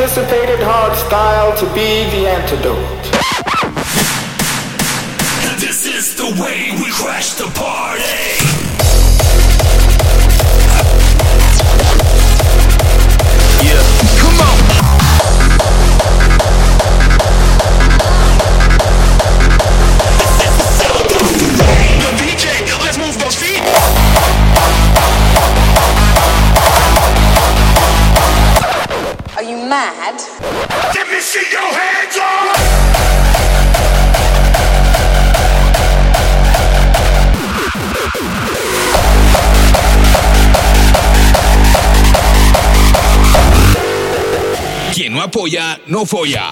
anticipated hardstyle to be the antidote. This is the way we crash the party. apoya, no folla.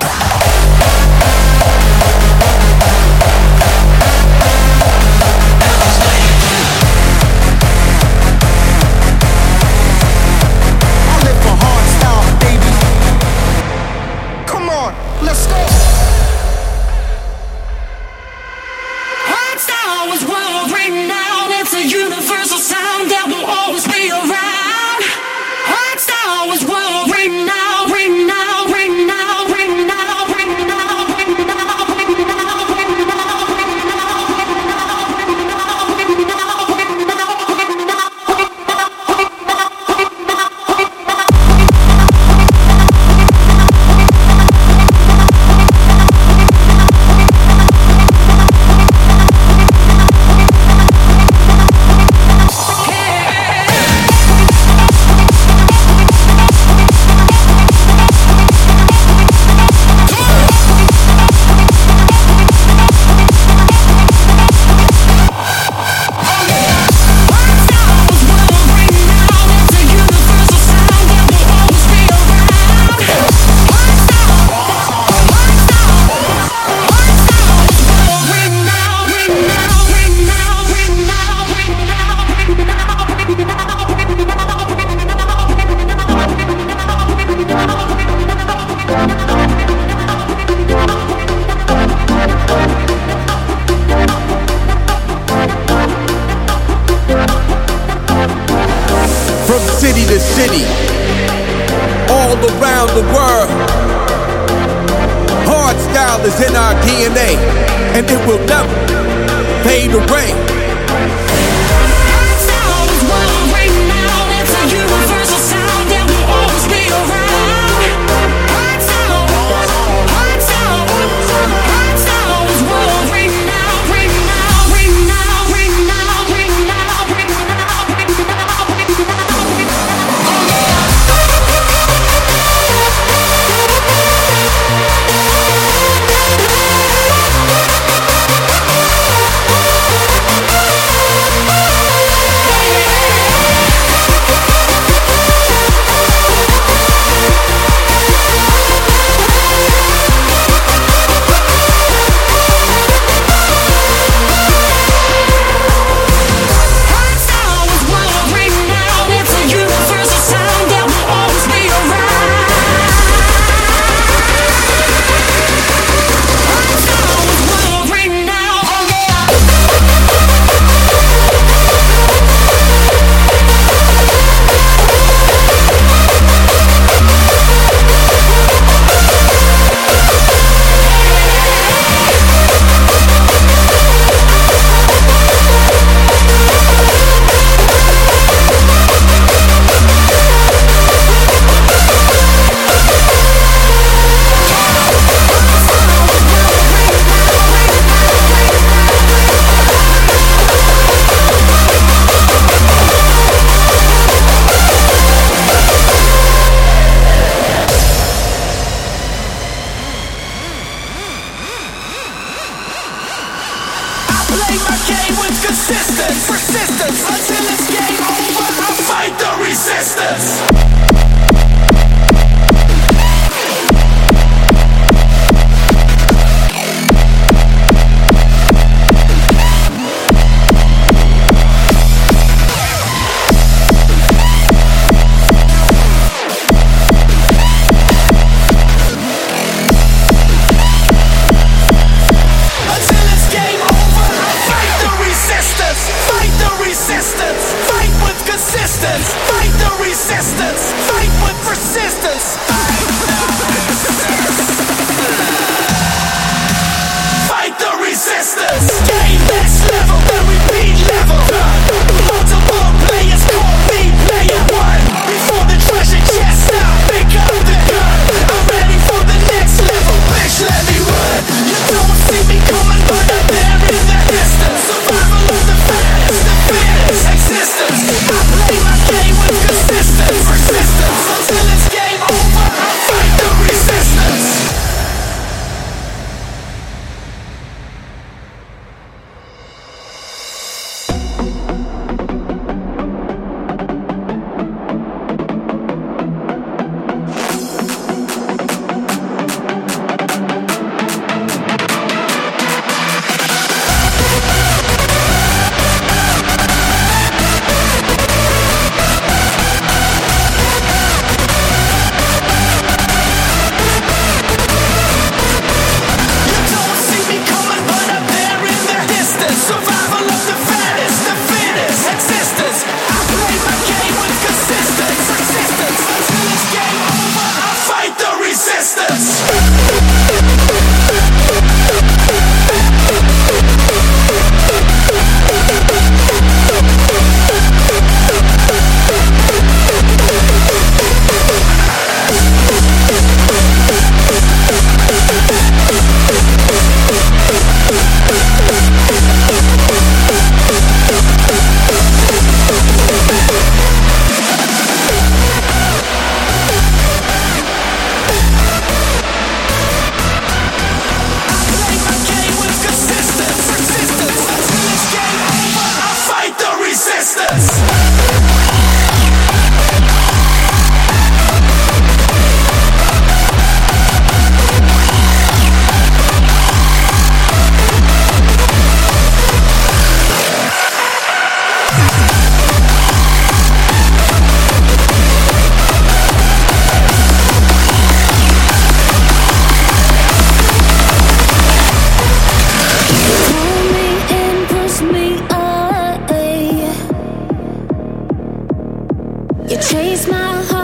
You chase my heart.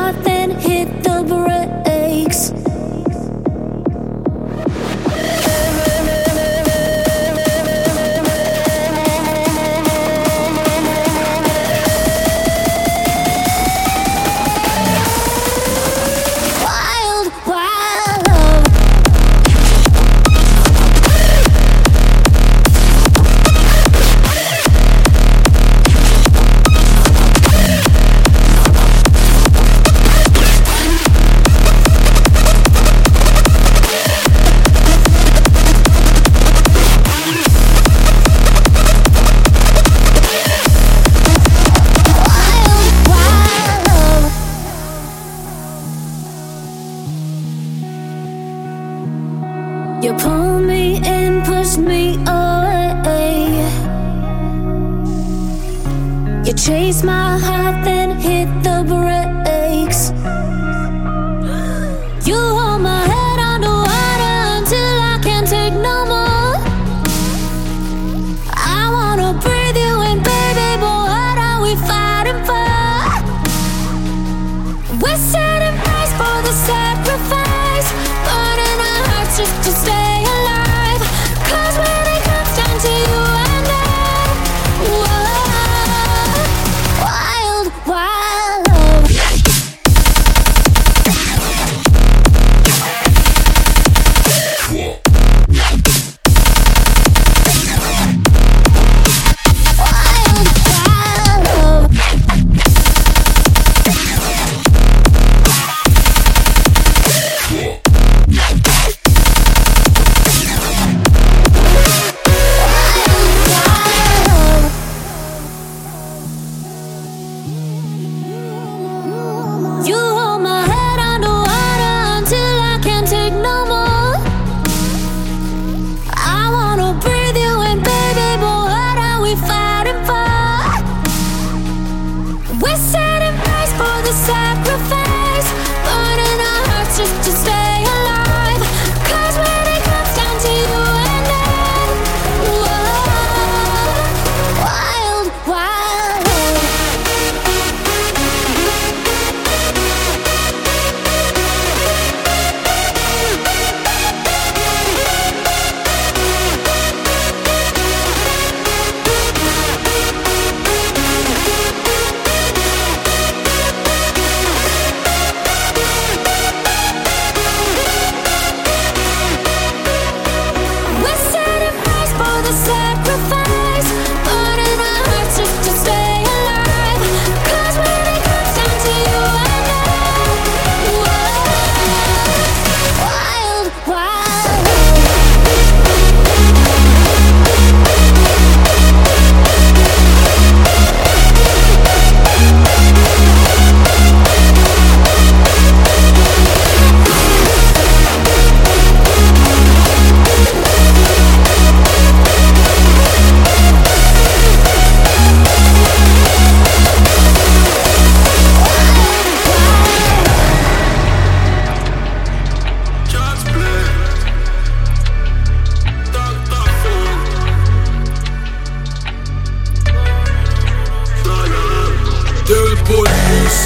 police.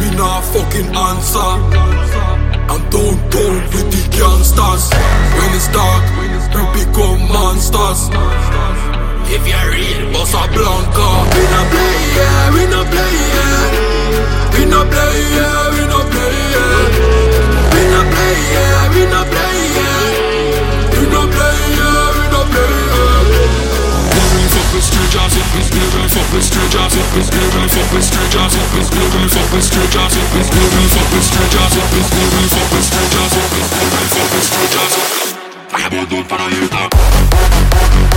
we nah fucking answer. And don't go with the gangsters. When it's dark, we become monsters. If you're real, boss a blanca. We no play, yeah, we no play, yeah. We no play, yeah, we no play, yeah. We no play, yeah, we no play. with strangers, it's never fuck with strangers, you.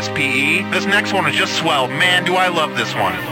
SPE. This next one is just swell. Man, do I love this one.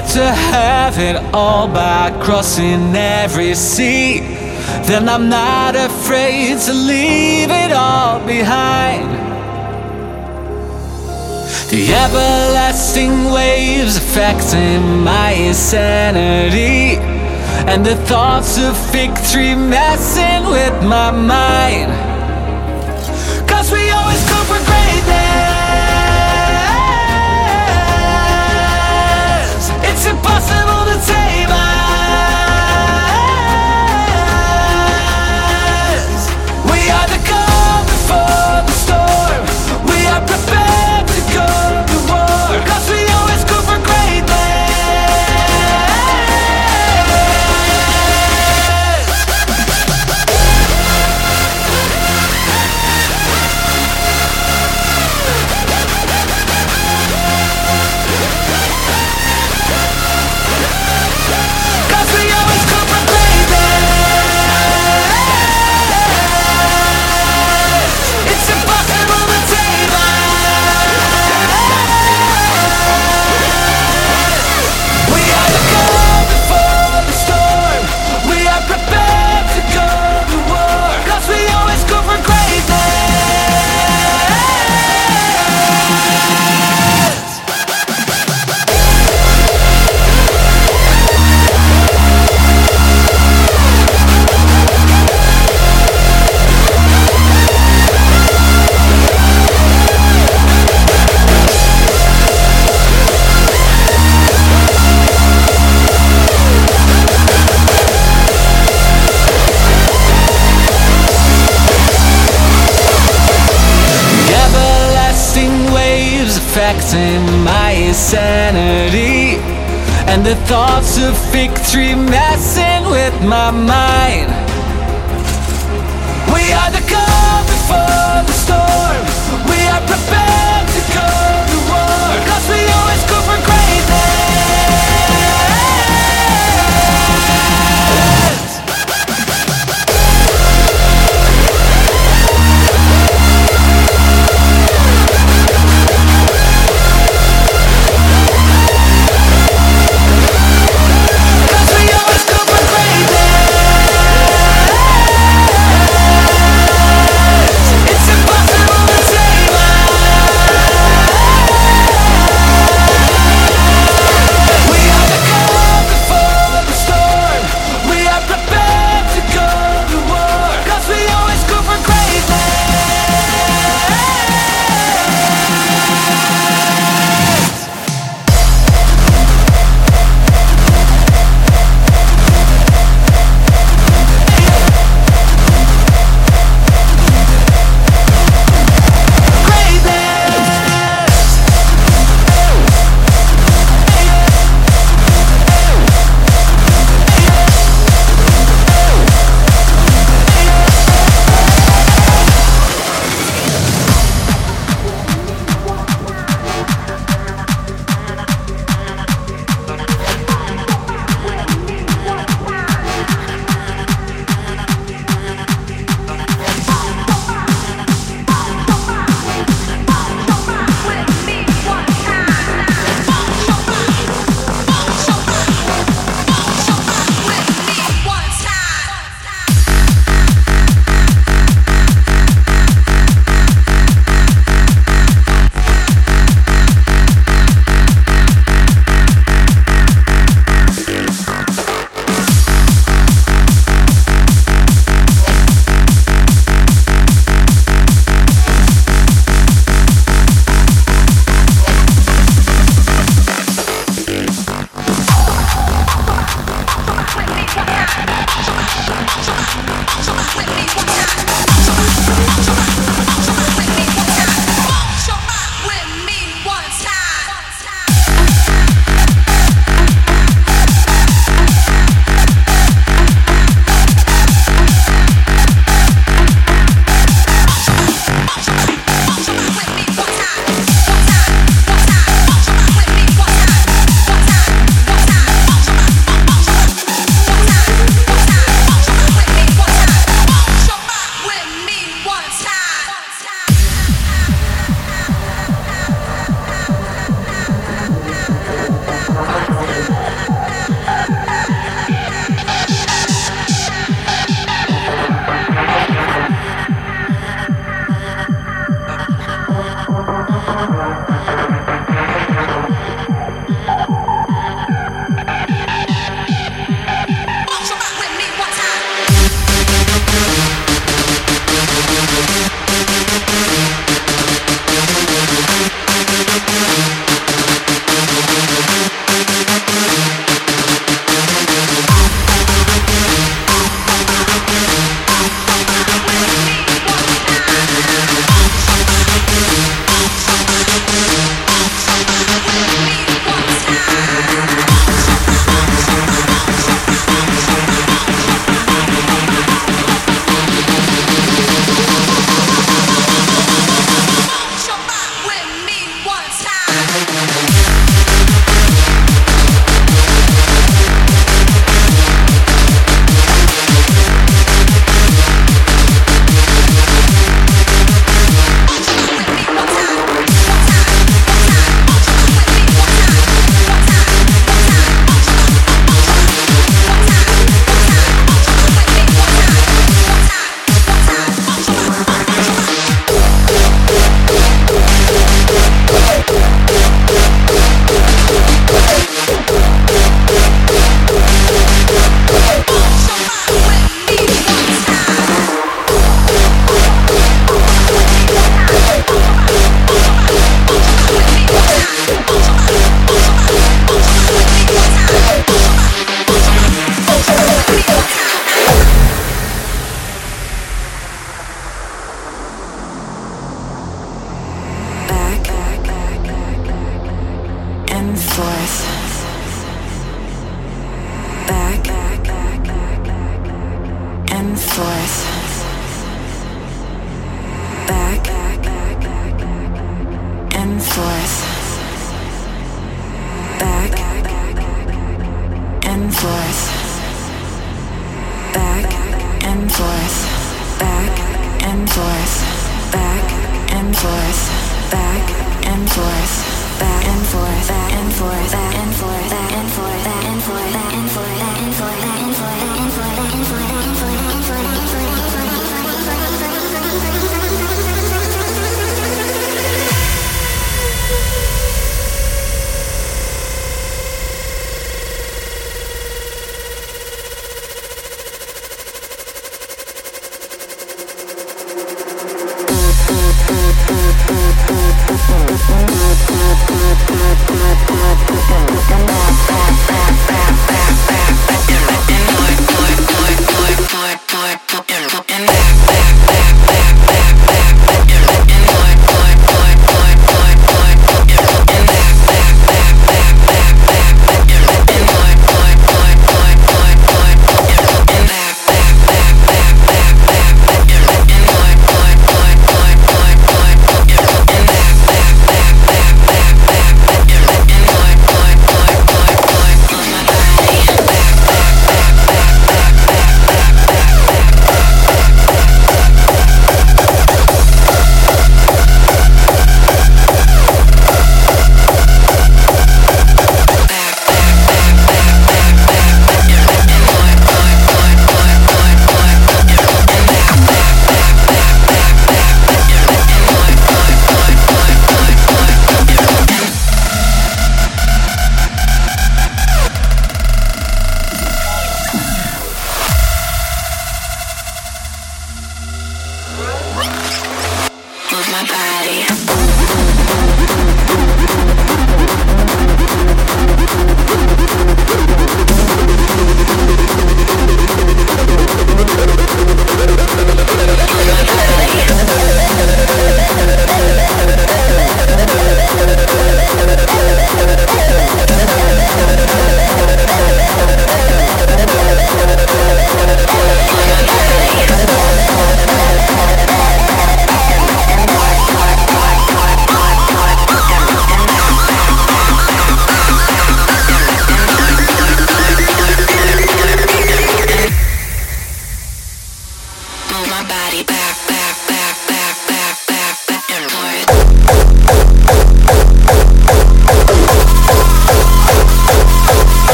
had to have it all by crossing every sea, then I'm not afraid to leave it all behind. The everlasting waves affecting my insanity, and the thoughts of victory messing with my mind.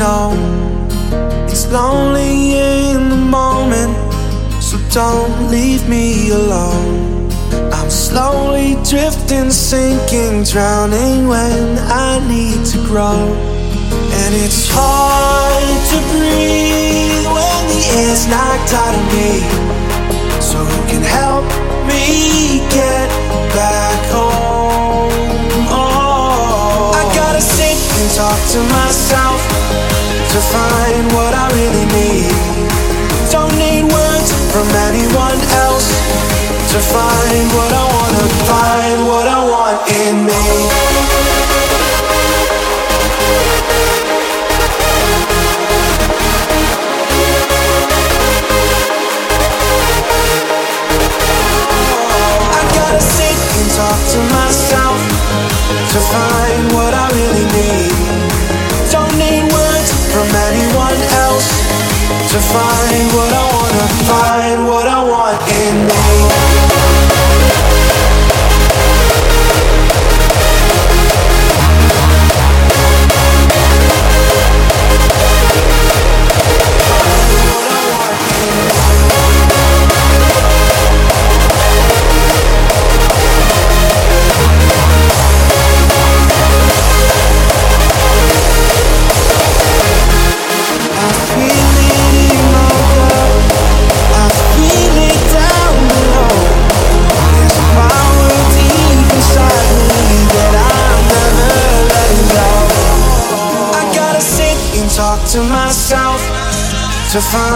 Know. It's lonely in the moment, so don't leave me alone. I'm slowly drifting, sinking, drowning when I need to grow. And it's hard to breathe when the air's knocked out of me. So who can help me get and talk to myself to find what I really need. Don't need words from anyone else to find what I wanna find, what I want in me. To find what I wanna find, what I want in me. To find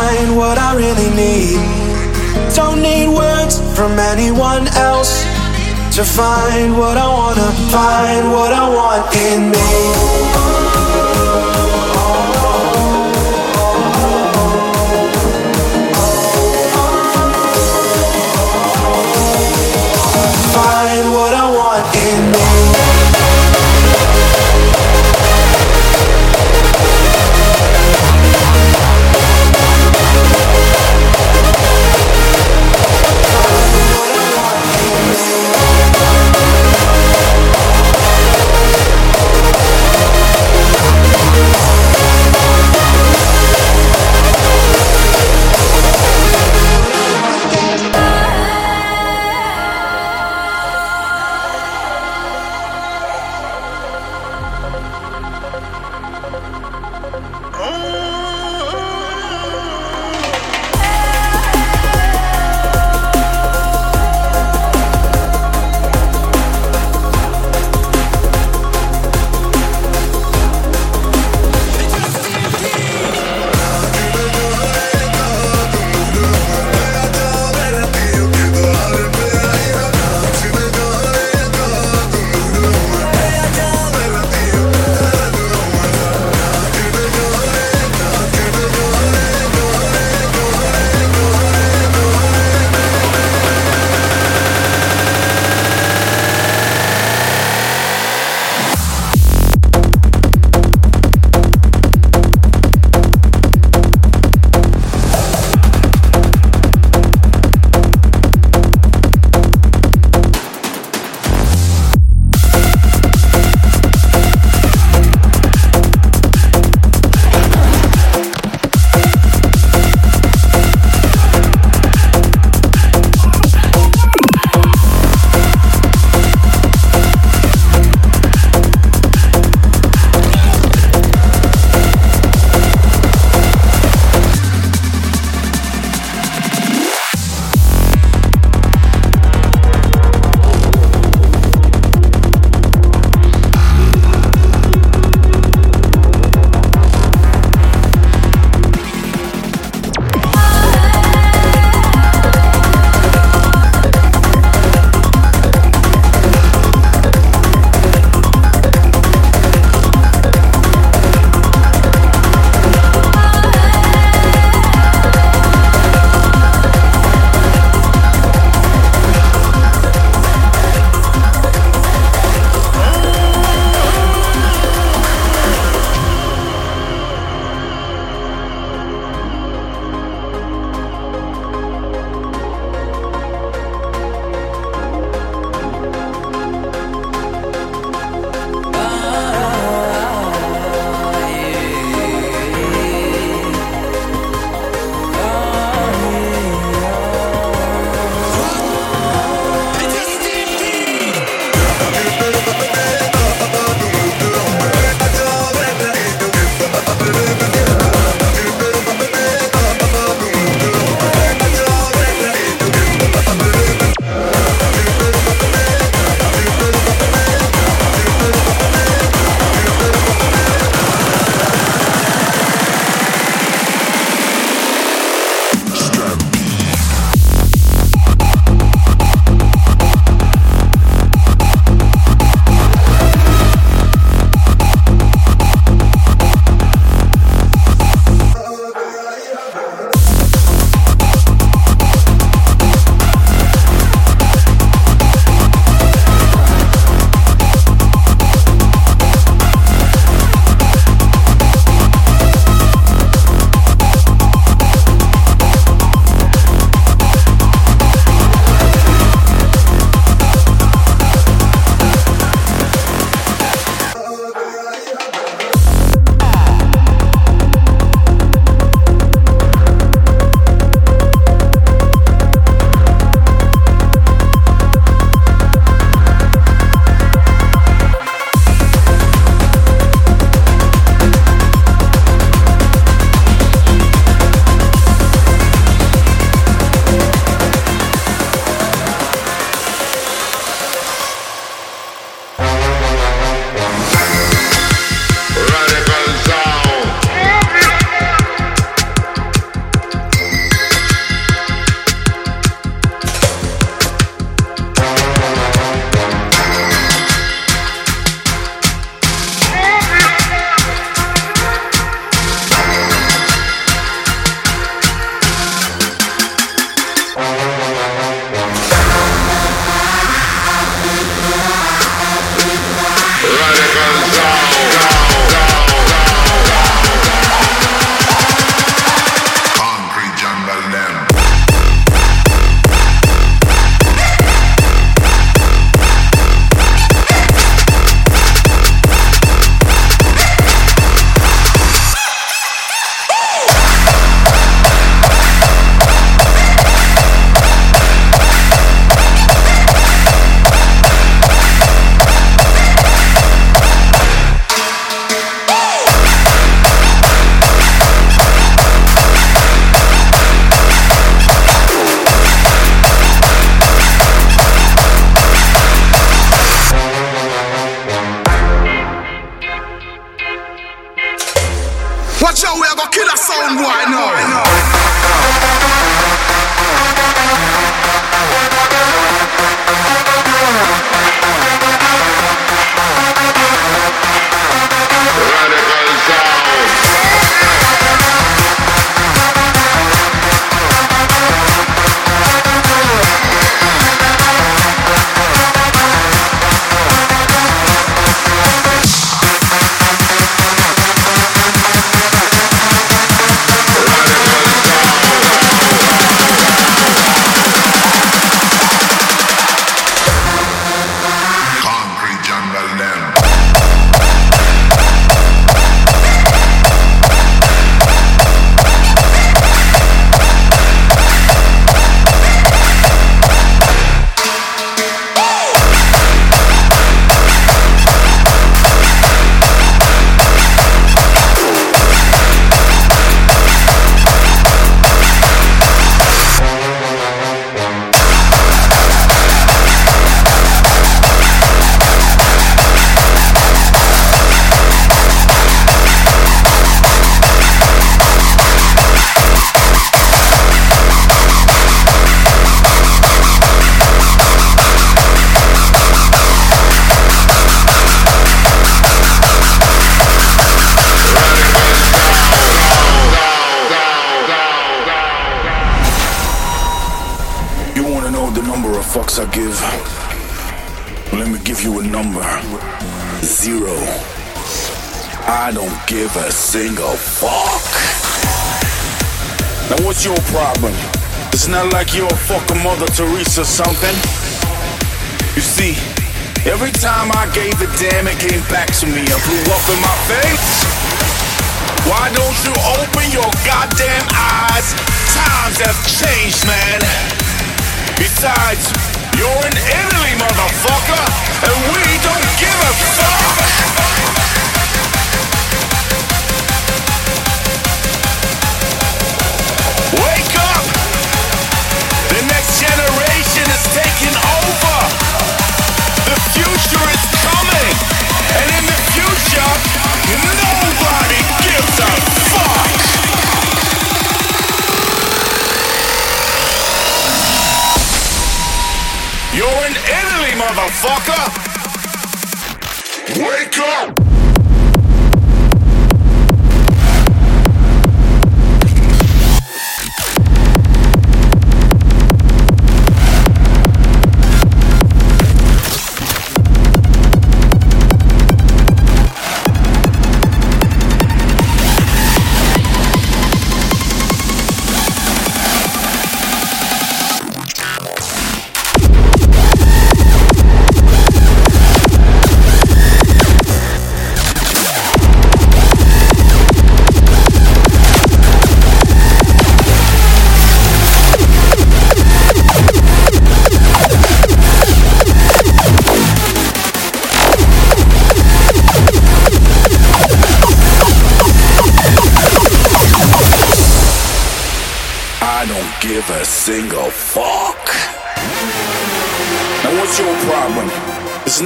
you're a fucking Mother Teresa something. You see, every time I gave a damn, it came back to me and blew up in my face. Why don't you open your goddamn eyes? Times have changed, man. Besides, you're in Italy, motherfucker, and we don't give a fuck. You're in Italy, motherfucker! Wake up!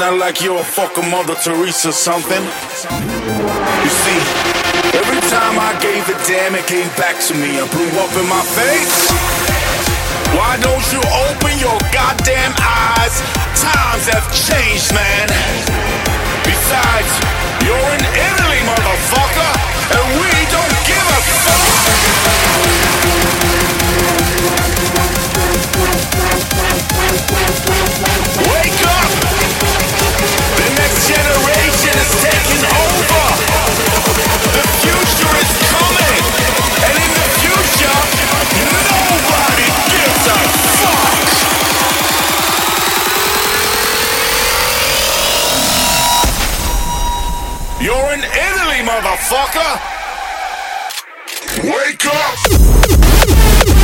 Not like you're a fucking Mother Teresa something. You see, every time I gave a damn, it came back to me and blew up in my face. Why don't you open your goddamn eyes? Times have changed, man. Besides, you're in Italy, motherfucker, and we don't give a fuck. Generation is taking over. The future is coming, and in the future, nobody gives a fuck. You're in Italy, motherfucker. Wake up!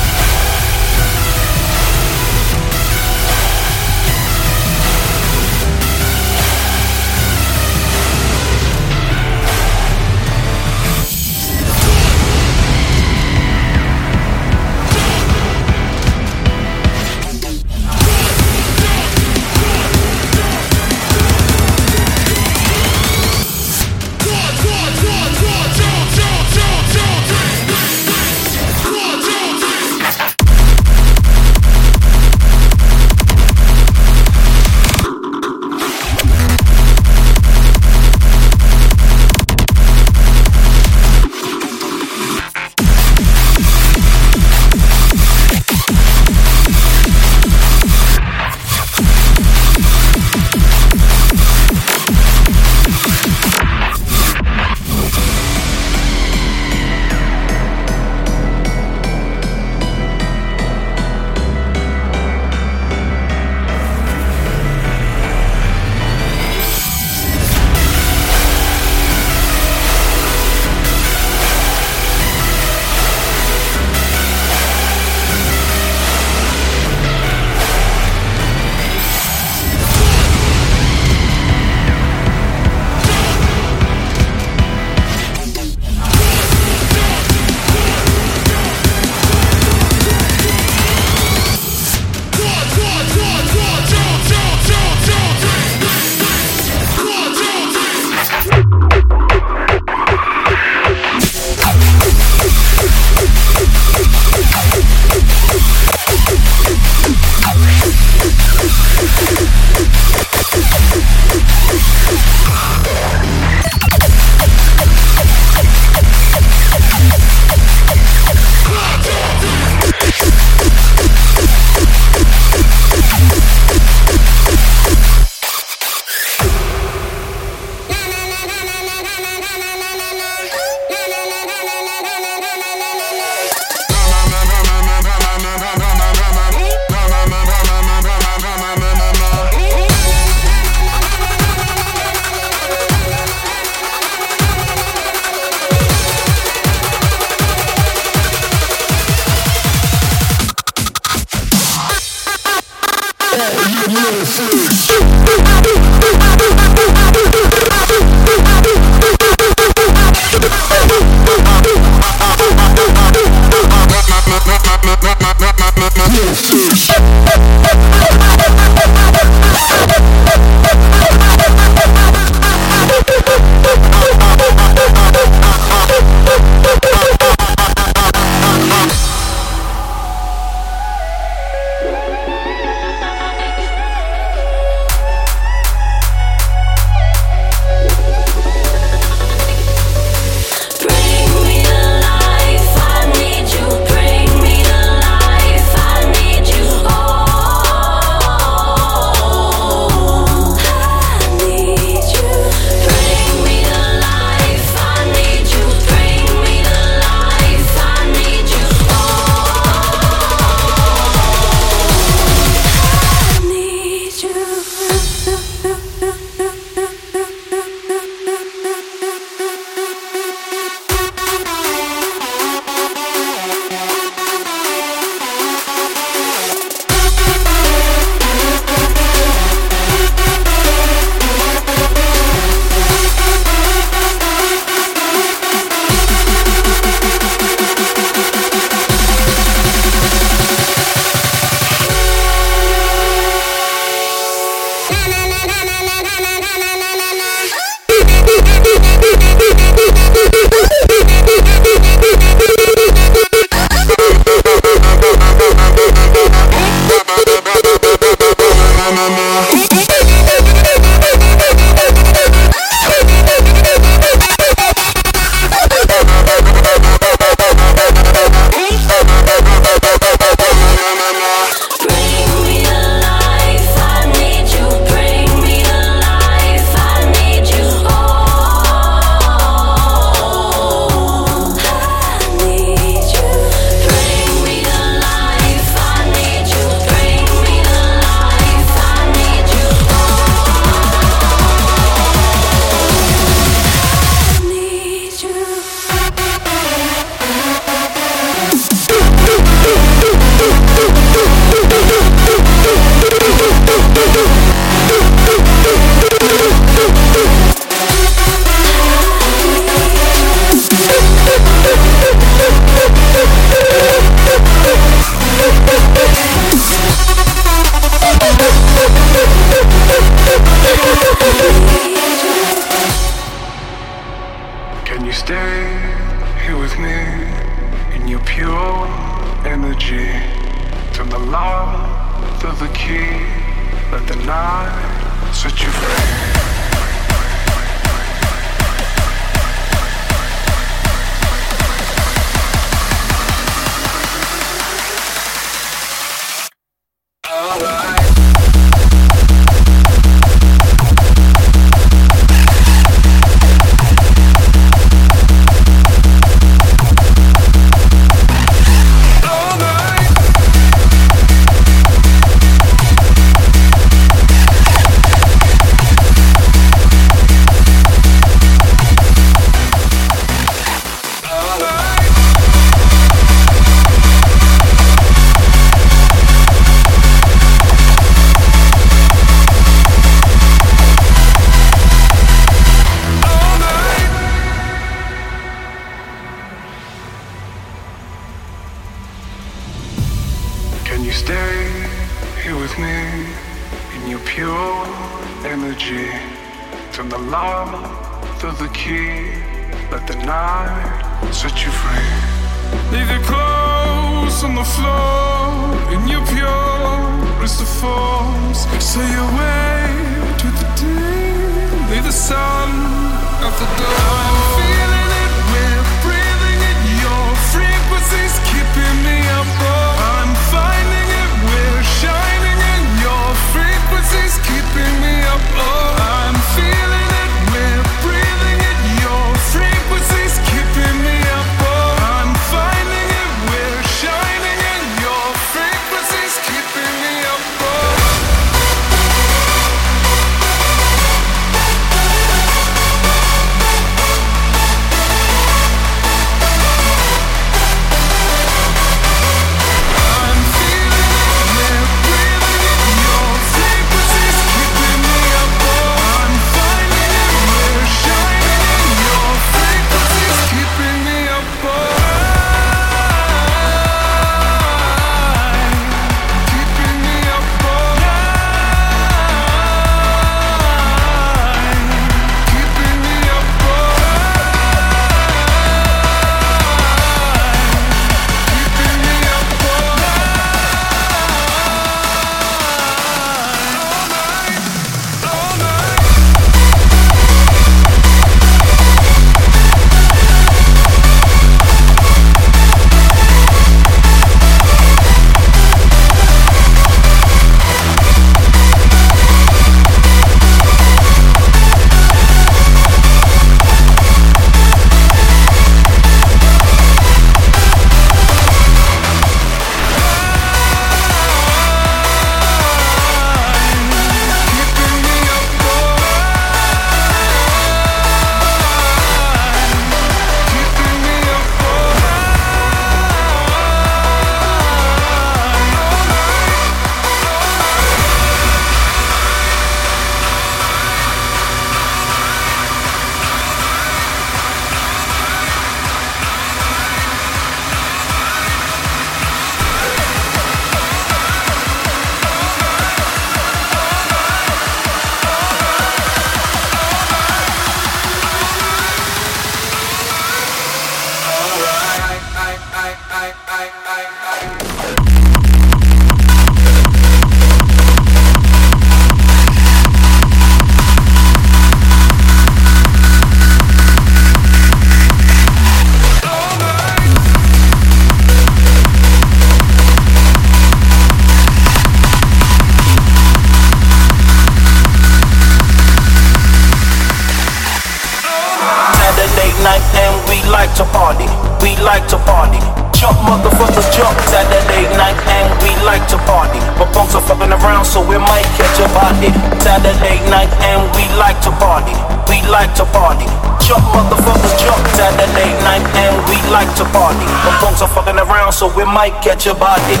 Might catch a body.